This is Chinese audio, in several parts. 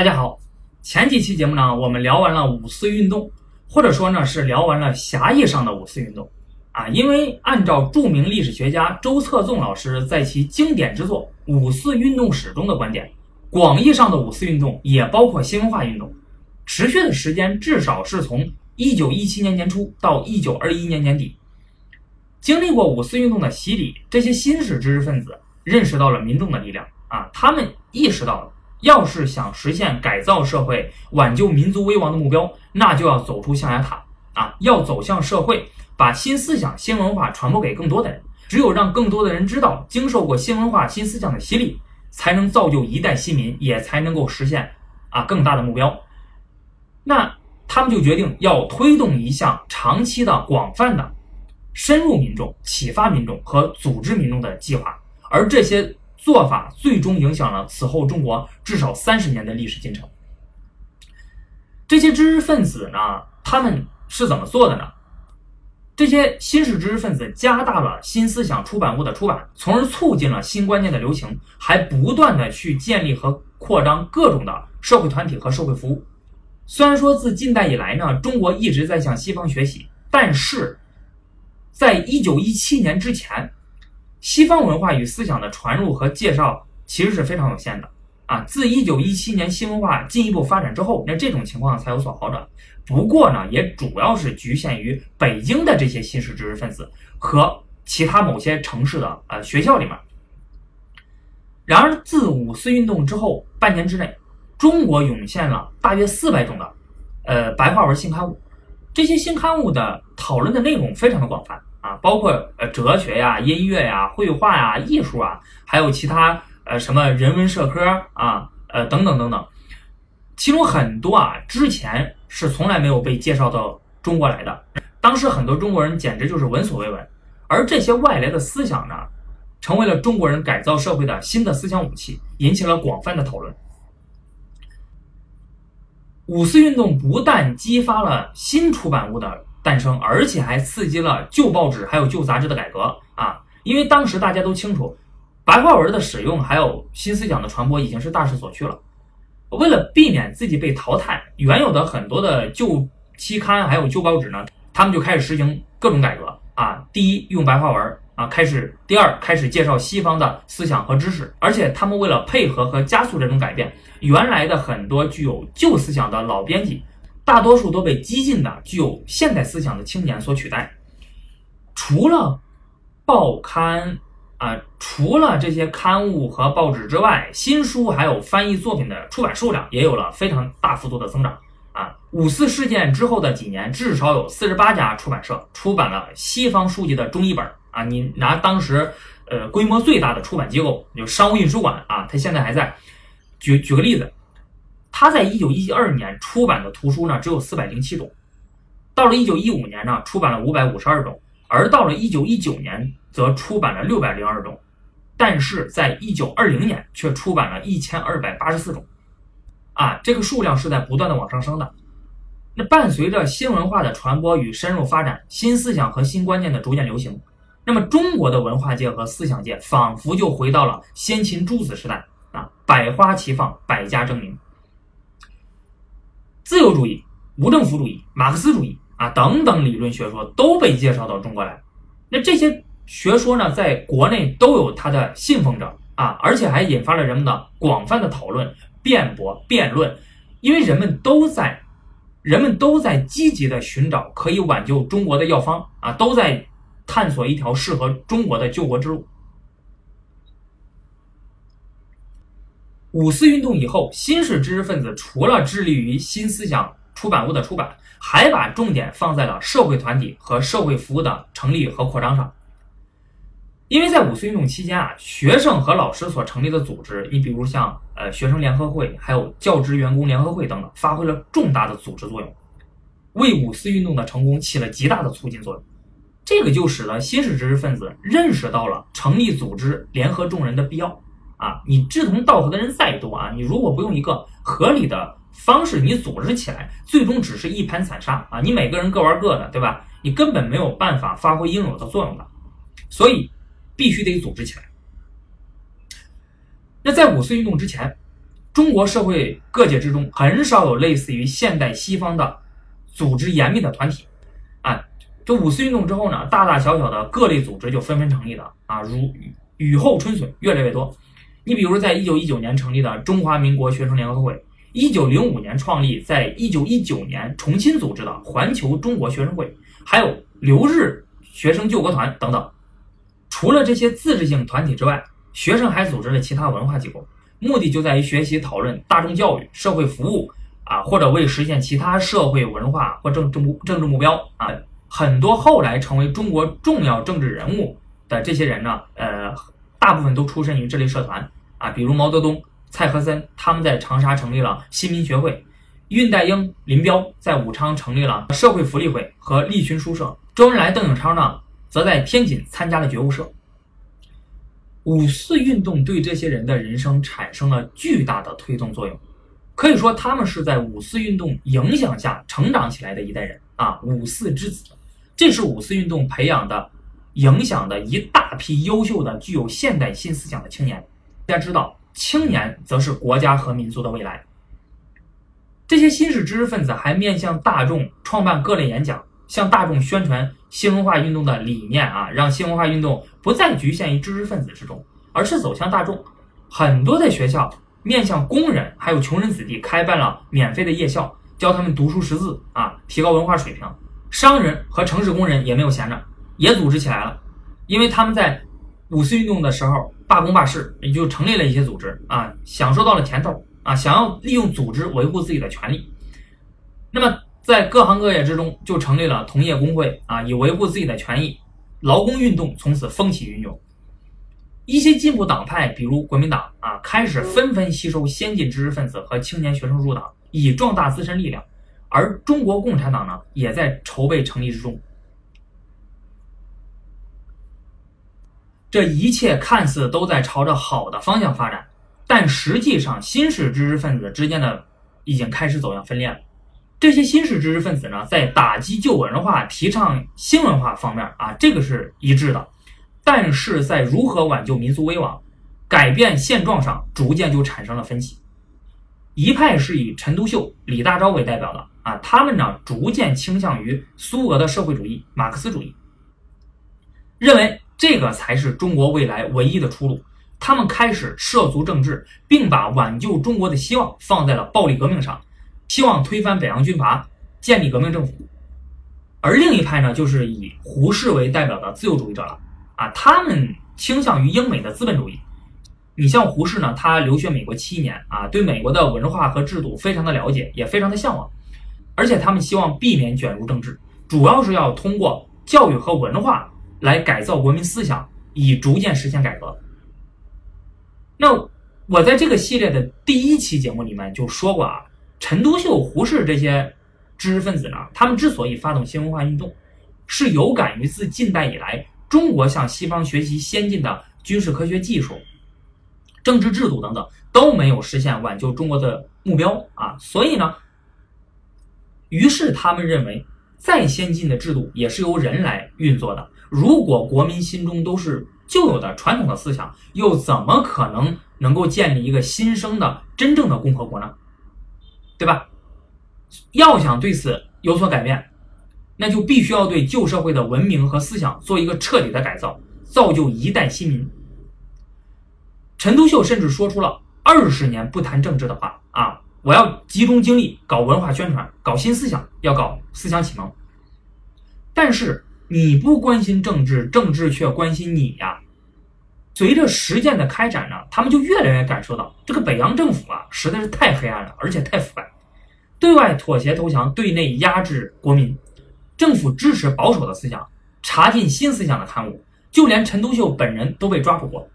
大家好，前几期节目呢，我们聊完了五四运动，或者说呢是聊完了狭义上的五四运动啊。因为按照著名历史学家周策纵老师在其经典之作《五四运动史》中的观点，广义上的五四运动也包括新文化运动，持续的时间至少是从一九一七年年初到一九二一年年底。经历过五四运动的洗礼，这些新式知识分子认识到了民众的力量啊，他们意识到了。要是想实现改造社会、挽救民族危亡的目标，那就要走出象牙塔啊！要走向社会，把新思想、新文化传播给更多的人。只有让更多的人知道，经受过新文化、新思想的洗礼，才能造就一代新民，也才能够实现啊更大的目标。那他们就决定要推动一项长期的、广泛的、深入民众、启发民众和组织民众的计划，而这些。做法最终影响了此后中国至少三十年的历史进程。这些知识分子呢，他们是怎么做的呢？这些新式知识分子加大了新思想出版物的出版，从而促进了新观念的流行，还不断的去建立和扩张各种的社会团体和社会服务。虽然说自近代以来呢，中国一直在向西方学习，但是在一九一七年之前。西方文化与思想的传入和介绍其实是非常有限的啊。自一九一七年新文化进一步发展之后，那这种情况才有所好转。不过呢，也主要是局限于北京的这些新式知识分子和其他某些城市的呃学校里面。然而，自五四运动之后半年之内，中国涌现了大约四百种的呃白话文新刊物，这些新刊物的讨论的内容非常的广泛。啊，包括呃哲学呀、音乐呀、绘画呀、艺术啊，还有其他呃什么人文社科啊，呃等等等等，其中很多啊之前是从来没有被介绍到中国来的，当时很多中国人简直就是闻所未闻，而这些外来的思想呢，成为了中国人改造社会的新的思想武器，引起了广泛的讨论。五四运动不但激发了新出版物的。诞生，而且还刺激了旧报纸还有旧杂志的改革啊！因为当时大家都清楚，白话文的使用还有新思想的传播已经是大势所趋了。为了避免自己被淘汰，原有的很多的旧期刊还有旧报纸呢，他们就开始实行各种改革啊。第一，用白话文啊，开始；第二，开始介绍西方的思想和知识。而且他们为了配合和加速这种改变，原来的很多具有旧思想的老编辑。大多数都被激进的、具有现代思想的青年所取代。除了报刊啊，除了这些刊物和报纸之外，新书还有翻译作品的出版数量也有了非常大幅度的增长啊。五四事件之后的几年，至少有四十八家出版社出版了西方书籍的中译本啊。你拿当时呃规模最大的出版机构，就商务印书馆啊，它现在还在。举举个例子。他在一九一二年出版的图书呢，只有四百零七种，到了一九一五年呢，出版了五百五十二种，而到了一九一九年，则出版了六百零二种，但是在一九二零年却出版了一千二百八十四种，啊，这个数量是在不断的往上升的。那伴随着新文化的传播与深入发展，新思想和新观念的逐渐流行，那么中国的文化界和思想界仿佛就回到了先秦诸子时代。啊，百花齐放，百家争鸣。自由主义、无政府主义、马克思主义啊等等理论学说都被介绍到中国来。那这些学说呢，在国内都有它的信奉者啊，而且还引发了人们的广泛的讨论、辩驳、辩论。因为人们都在，人们都在积极的寻找可以挽救中国的药方啊，都在探索一条适合中国的救国之路。五四运动以后，新式知识分子除了致力于新思想出版物的出版，还把重点放在了社会团体和社会服务的成立和扩张上。因为在五四运动期间啊，学生和老师所成立的组织，你比如像呃学生联合会，还有教职员工联合会等等，发挥了重大的组织作用，为五四运动的成功起了极大的促进作用。这个就使得新式知识分子认识到了成立组织、联合众人的必要。啊，你志同道合的人再多啊，你如果不用一个合理的方式，你组织起来，最终只是一盘散沙啊！你每个人各玩各的，对吧？你根本没有办法发挥应有的作用的，所以必须得组织起来。那在五四运动之前，中国社会各界之中很少有类似于现代西方的组织严密的团体。啊，这五四运动之后呢，大大小小的各类组织就纷纷成立了啊，如雨后春笋，越来越多。你比如在一九一九年成立的中华民国学生联合会，一九零五年创立，在一九一九年重新组织的环球中国学生会，还有留日学生救国团等等。除了这些自治性团体之外，学生还组织了其他文化机构，目的就在于学习讨论大众教育、社会服务啊，或者为实现其他社会文化或政治目政治目标啊。很多后来成为中国重要政治人物的这些人呢，呃。大部分都出身于这类社团啊，比如毛泽东、蔡和森，他们在长沙成立了新民学会；恽代英、林彪在武昌成立了社会福利会和利群书社；周恩来、邓颖超呢，则在天津参加了觉悟社。五四运动对这些人的人生产生了巨大的推动作用，可以说他们是在五四运动影响下成长起来的一代人啊，五四之子，这是五四运动培养的。影响的一大批优秀的、具有现代新思想的青年。大家知道，青年则是国家和民族的未来。这些新式知识分子还面向大众创办各类演讲，向大众宣传新文化运动的理念啊，让新文化运动不再局限于知识分子之中，而是走向大众。很多的学校面向工人还有穷人子弟开办了免费的夜校，教他们读书识字啊，提高文化水平。商人和城市工人也没有闲着。也组织起来了，因为他们在五四运动的时候罢工罢市，也就成立了一些组织啊，享受到了甜头啊，想要利用组织维护自己的权利。那么在各行各业之中，就成立了同业工会啊，以维护自己的权益。劳工运动从此风起云涌，一些进步党派，比如国民党啊，开始纷纷吸收先进知识分子和青年学生入党，以壮大自身力量。而中国共产党呢，也在筹备成立之中。这一切看似都在朝着好的方向发展，但实际上新式知识分子之间的已经开始走向分裂了。这些新式知识分子呢，在打击旧文化、提倡新文化方面啊，这个是一致的；但是在如何挽救民族危亡、改变现状上，逐渐就产生了分歧。一派是以陈独秀、李大钊为代表的啊，他们呢逐渐倾向于苏俄的社会主义、马克思主义，认为。这个才是中国未来唯一的出路。他们开始涉足政治，并把挽救中国的希望放在了暴力革命上，希望推翻北洋军阀，建立革命政府。而另一派呢，就是以胡适为代表的自由主义者了。啊，他们倾向于英美的资本主义。你像胡适呢，他留学美国七年啊，对美国的文化和制度非常的了解，也非常的向往。而且他们希望避免卷入政治，主要是要通过教育和文化。来改造国民思想，以逐渐实现改革。那我在这个系列的第一期节目里面就说过啊，陈独秀、胡适这些知识分子呢，他们之所以发动新文化运动，是有感于自近代以来中国向西方学习先进的军事科学技术、政治制度等等都没有实现挽救中国的目标啊，所以呢，于是他们认为，再先进的制度也是由人来运作的。如果国民心中都是旧有的传统的思想，又怎么可能能够建立一个新生的真正的共和国呢？对吧？要想对此有所改变，那就必须要对旧社会的文明和思想做一个彻底的改造，造就一代新民。陈独秀甚至说出了二十年不谈政治的话啊！我要集中精力搞文化宣传，搞新思想，要搞思想启蒙。但是。你不关心政治，政治却关心你呀。随着实践的开展呢，他们就越来越感受到这个北洋政府啊，实在是太黑暗了，而且太腐败。对外妥协投降，对内压制国民。政府支持保守的思想，查禁新思想的刊物，就连陈独秀本人都被抓捕过。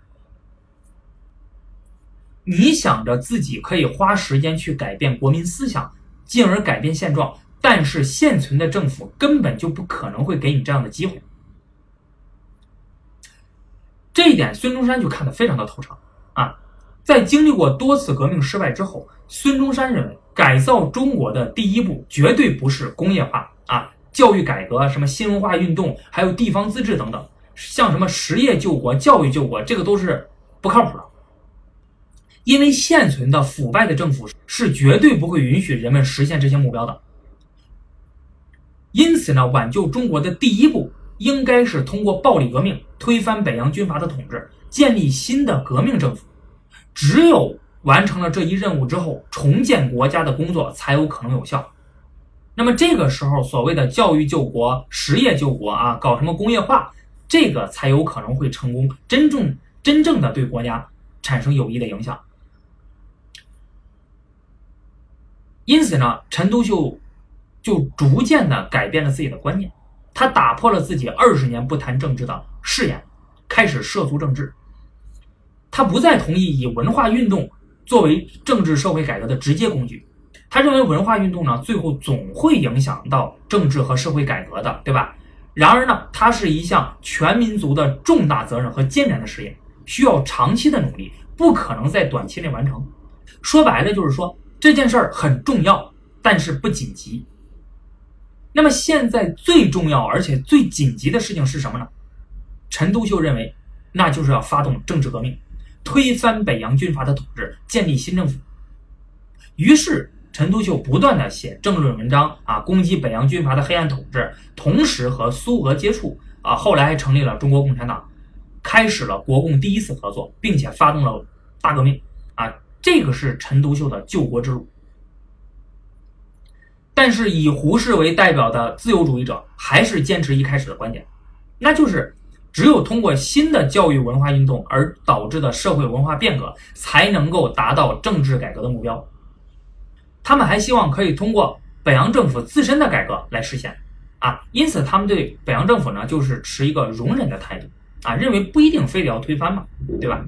你想着自己可以花时间去改变国民思想，进而改变现状。但是现存的政府根本就不可能会给你这样的机会，这一点孙中山就看得非常的透彻啊。在经历过多次革命失败之后，孙中山认为改造中国的第一步绝对不是工业化啊、教育改革、什么新文化运动，还有地方自治等等，像什么实业救国、教育救国，这个都是不靠谱的。因为现存的腐败的政府是绝对不会允许人们实现这些目标的。因此呢，挽救中国的第一步应该是通过暴力革命推翻北洋军阀的统治，建立新的革命政府。只有完成了这一任务之后，重建国家的工作才有可能有效。那么这个时候，所谓的教育救国、实业救国啊，搞什么工业化，这个才有可能会成功，真正真正的对国家产生有益的影响。因此呢，陈独秀就逐渐的改变了自己的观念，他打破了自己二十年不谈政治的誓言，开始涉足政治。他不再同意以文化运动作为政治社会改革的直接工具。他认为文化运动呢，最后总会影响到政治和社会改革的，对吧？然而呢，它是一项全民族的重大责任和艰难的事业，需要长期的努力，不可能在短期内完成。说白了就是说，这件事儿很重要，但是不紧急。那么现在最重要而且最紧急的事情是什么呢？陈独秀认为，那就是要发动政治革命，推翻北洋军阀的统治，建立新政府。于是。陈独秀不断的写政论文章啊，攻击北洋军阀的黑暗统治，同时和苏俄接触啊，后来还成立了中国共产党，开始了国共第一次合作，并且发动了大革命啊，这个是陈独秀的救国之路。但是以胡适为代表的自由主义者还是坚持一开始的观点，那就是只有通过新的教育文化运动而导致的社会文化变革，才能够达到政治改革的目标。他们还希望可以通过北洋政府自身的改革来实现，啊，因此他们对北洋政府呢就是持一个容忍的态度，啊，认为不一定非得要推翻嘛，对吧？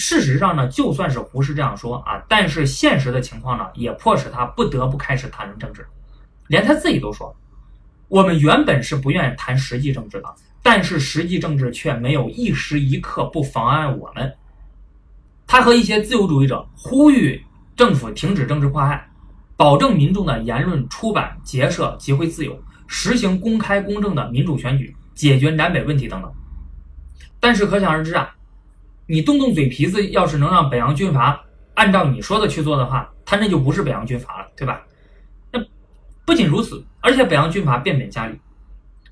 事实上呢，就算是胡适这样说啊，但是现实的情况呢，也迫使他不得不开始谈论政治，连他自己都说，我们原本是不愿意谈实际政治的，但是实际政治却没有一时一刻不妨碍我们。他和一些自由主义者呼吁。政府停止政治迫害，保证民众的言论、出版、结社、集会自由，实行公开公正的民主选举，解决南北问题等等。但是可想而知啊，你动动嘴皮子，要是能让北洋军阀按照你说的去做的话，他那就不是北洋军阀了，对吧？那不仅如此，而且北洋军阀变本加厉，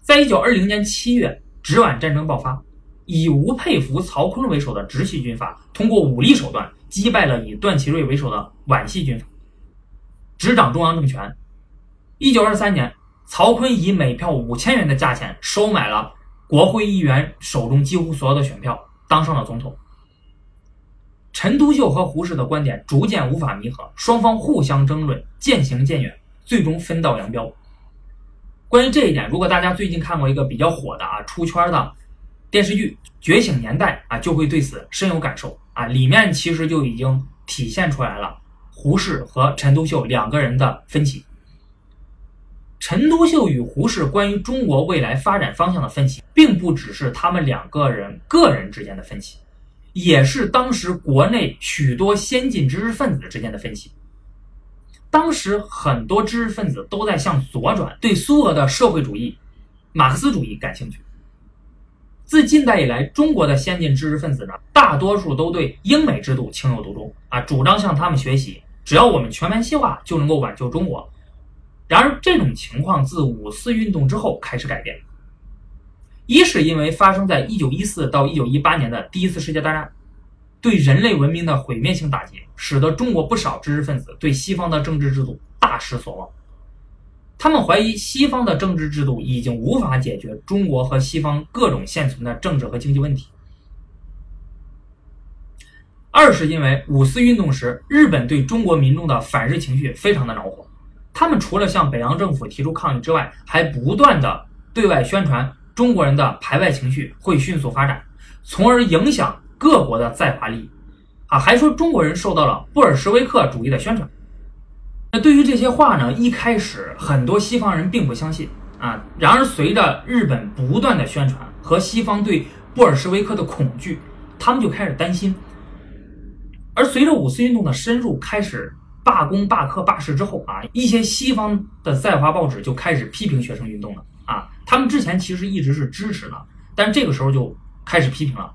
在一九二零年七月，直皖战争爆发。以吴佩孚、曹锟为首的直系军阀，通过武力手段击败了以段祺瑞为首的皖系军阀，执掌中央政权。一九二三年，曹锟以每票五千元的价钱收买了国会议员手中几乎所有的选票，当上了总统。陈独秀和胡适的观点逐渐无法弥合，双方互相争论，渐行渐远，最终分道扬镳。关于这一点，如果大家最近看过一个比较火的啊出圈的。电视剧《觉醒年代》啊，就会对此深有感受啊。里面其实就已经体现出来了胡适和陈独秀两个人的分歧。陈独秀与胡适关于中国未来发展方向的分歧，并不只是他们两个人个人之间的分歧，也是当时国内许多先进知识分子之间的分歧。当时很多知识分子都在向左转，对苏俄的社会主义、马克思主义感兴趣。自近代以来，中国的先进知识分子呢，大多数都对英美制度情有独钟啊，主张向他们学习。只要我们全盘西化，就能够挽救中国。然而，这种情况自五四运动之后开始改变。一是因为发生在一九一四到一九一八年的第一次世界大战，对人类文明的毁灭性打击，使得中国不少知识分子对西方的政治制度大失所望。他们怀疑西方的政治制度已经无法解决中国和西方各种现存的政治和经济问题。二是因为五四运动时，日本对中国民众的反日情绪非常的恼火，他们除了向北洋政府提出抗议之外，还不断的对外宣传中国人的排外情绪会迅速发展，从而影响各国的在华利益。啊，还说中国人受到了布尔什维克主义的宣传。那对于这些话呢，一开始很多西方人并不相信啊。然而，随着日本不断的宣传和西方对布尔什维克的恐惧，他们就开始担心。而随着五四运动的深入，开始罢工、罢课、罢市之后啊，一些西方的在华报纸就开始批评学生运动了啊。他们之前其实一直是支持的，但这个时候就开始批评了。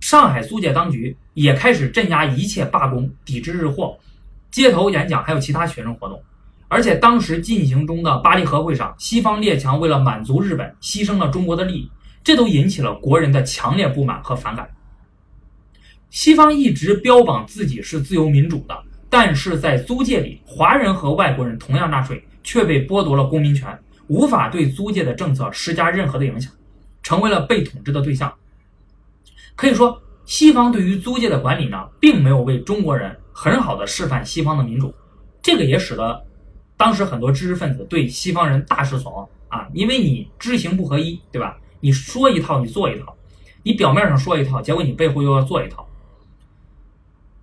上海租界当局也开始镇压一切罢工、抵制日货、街头演讲，还有其他学生活动。而且当时进行中的巴黎和会上，西方列强为了满足日本，牺牲了中国的利益，这都引起了国人的强烈不满和反感。西方一直标榜自己是自由民主的，但是在租界里，华人和外国人同样纳税，却被剥夺了公民权，无法对租界的政策施加任何的影响，成为了被统治的对象。可以说，西方对于租界的管理呢，并没有为中国人很好的示范西方的民主，这个也使得。当时很多知识分子对西方人大失所望啊，因为你知行不合一，对吧？你说一套，你做一套，你表面上说一套，结果你背后又要做一套。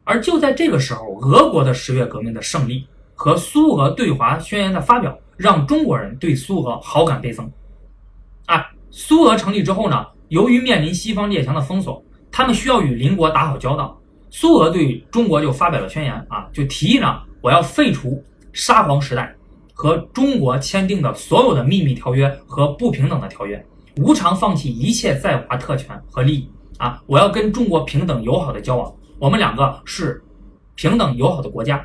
而就在这个时候，俄国的十月革命的胜利和苏俄对华宣言的发表，让中国人对苏俄好感倍增。啊，苏俄成立之后呢，由于面临西方列强的封锁，他们需要与邻国打好交道，苏俄对中国就发表了宣言啊，就提议呢，我要废除。沙皇时代和中国签订的所有的秘密条约和不平等的条约，无偿放弃一切在华特权和利益啊！我要跟中国平等友好的交往，我们两个是平等友好的国家。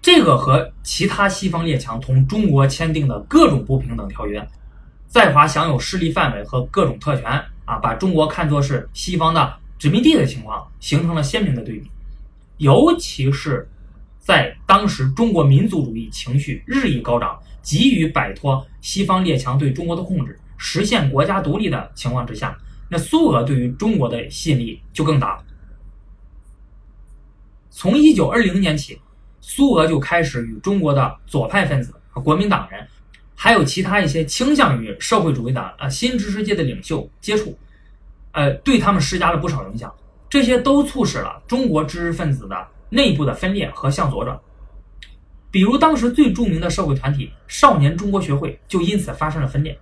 这个和其他西方列强同中国签订的各种不平等条约，在华享有势力范围和各种特权啊，把中国看作是西方的殖民地的情况，形成了鲜明的对比，尤其是。在当时中国民族主义情绪日益高涨、急于摆脱西方列强对中国的控制、实现国家独立的情况之下，那苏俄对于中国的吸引力就更大了。从一九二零年起，苏俄就开始与中国的左派分子和国民党人，还有其他一些倾向于社会主义的啊新知识界的领袖接触，呃，对他们施加了不少影响。这些都促使了中国知识分子的。内部的分裂和向左转，比如当时最著名的社会团体少年中国学会就因此发生了分裂。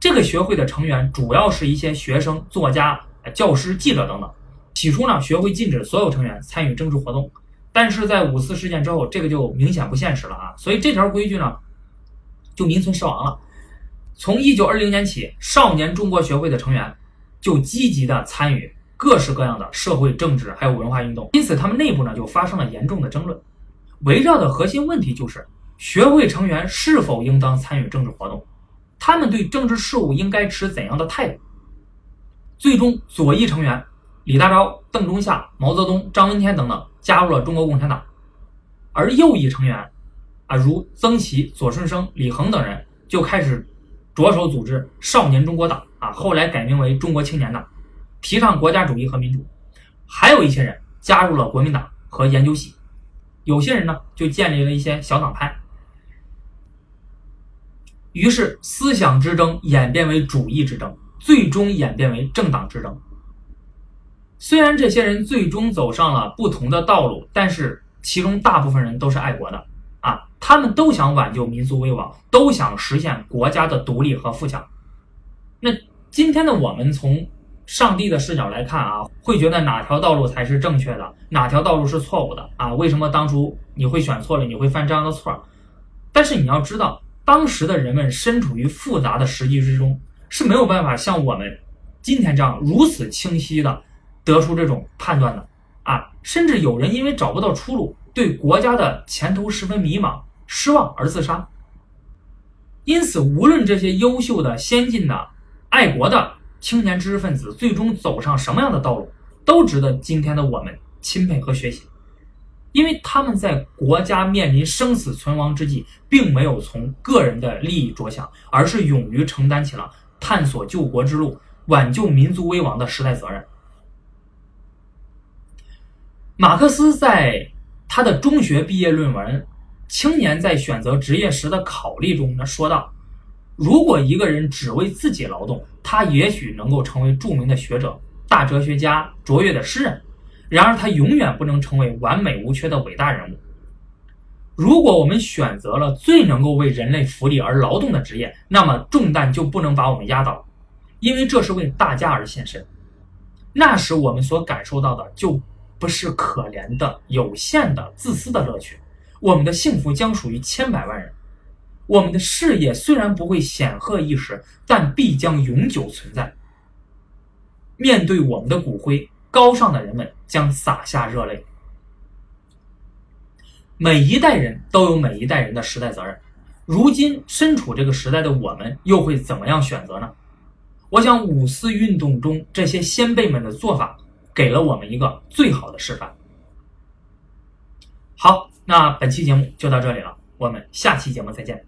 这个学会的成员主要是一些学生、作家、教师、记者等等。起初呢，学会禁止所有成员参与政治活动，但是在五四事件之后，这个就明显不现实了啊！所以这条规矩呢，就名存实亡了。从一九二零年起，少年中国学会的成员就积极的参与。各式各样的社会、政治还有文化运动，因此他们内部呢就发生了严重的争论。围绕的核心问题就是学会成员是否应当参与政治活动，他们对政治事务应该持怎样的态度。最终，左翼成员李大钊、邓中夏、毛泽东、张闻天等等加入了中国共产党，而右翼成员啊如曾琦、左顺生、李恒等人就开始着手组织少年中国党啊，后来改名为中国青年党。提倡国家主义和民主，还有一些人加入了国民党和研究系，有些人呢就建立了一些小党派，于是思想之争演变为主义之争，最终演变为政党之争。虽然这些人最终走上了不同的道路，但是其中大部分人都是爱国的啊，他们都想挽救民族危亡，都想实现国家的独立和富强。那今天的我们从。上帝的视角来看啊，会觉得哪条道路才是正确的，哪条道路是错误的啊？为什么当初你会选错了，你会犯这样的错？但是你要知道，当时的人们身处于复杂的时机之中，是没有办法像我们今天这样如此清晰的得出这种判断的啊！甚至有人因为找不到出路，对国家的前途十分迷茫、失望而自杀。因此，无论这些优秀的、先进的、爱国的。青年知识分子最终走上什么样的道路，都值得今天的我们钦佩和学习，因为他们在国家面临生死存亡之际，并没有从个人的利益着想，而是勇于承担起了探索救国之路、挽救民族危亡的时代责任。马克思在他的中学毕业论文《青年在选择职业时的考虑》中呢说道。如果一个人只为自己劳动，他也许能够成为著名的学者、大哲学家、卓越的诗人。然而，他永远不能成为完美无缺的伟大人物。如果我们选择了最能够为人类福利而劳动的职业，那么重担就不能把我们压倒，因为这是为大家而献身。那时，我们所感受到的就不是可怜的、有限的、自私的乐趣，我们的幸福将属于千百万人。我们的事业虽然不会显赫一时，但必将永久存在。面对我们的骨灰，高尚的人们将洒下热泪。每一代人都有每一代人的时代责任。如今身处这个时代的我们，又会怎么样选择呢？我想五四运动中这些先辈们的做法，给了我们一个最好的示范。好，那本期节目就到这里了，我们下期节目再见。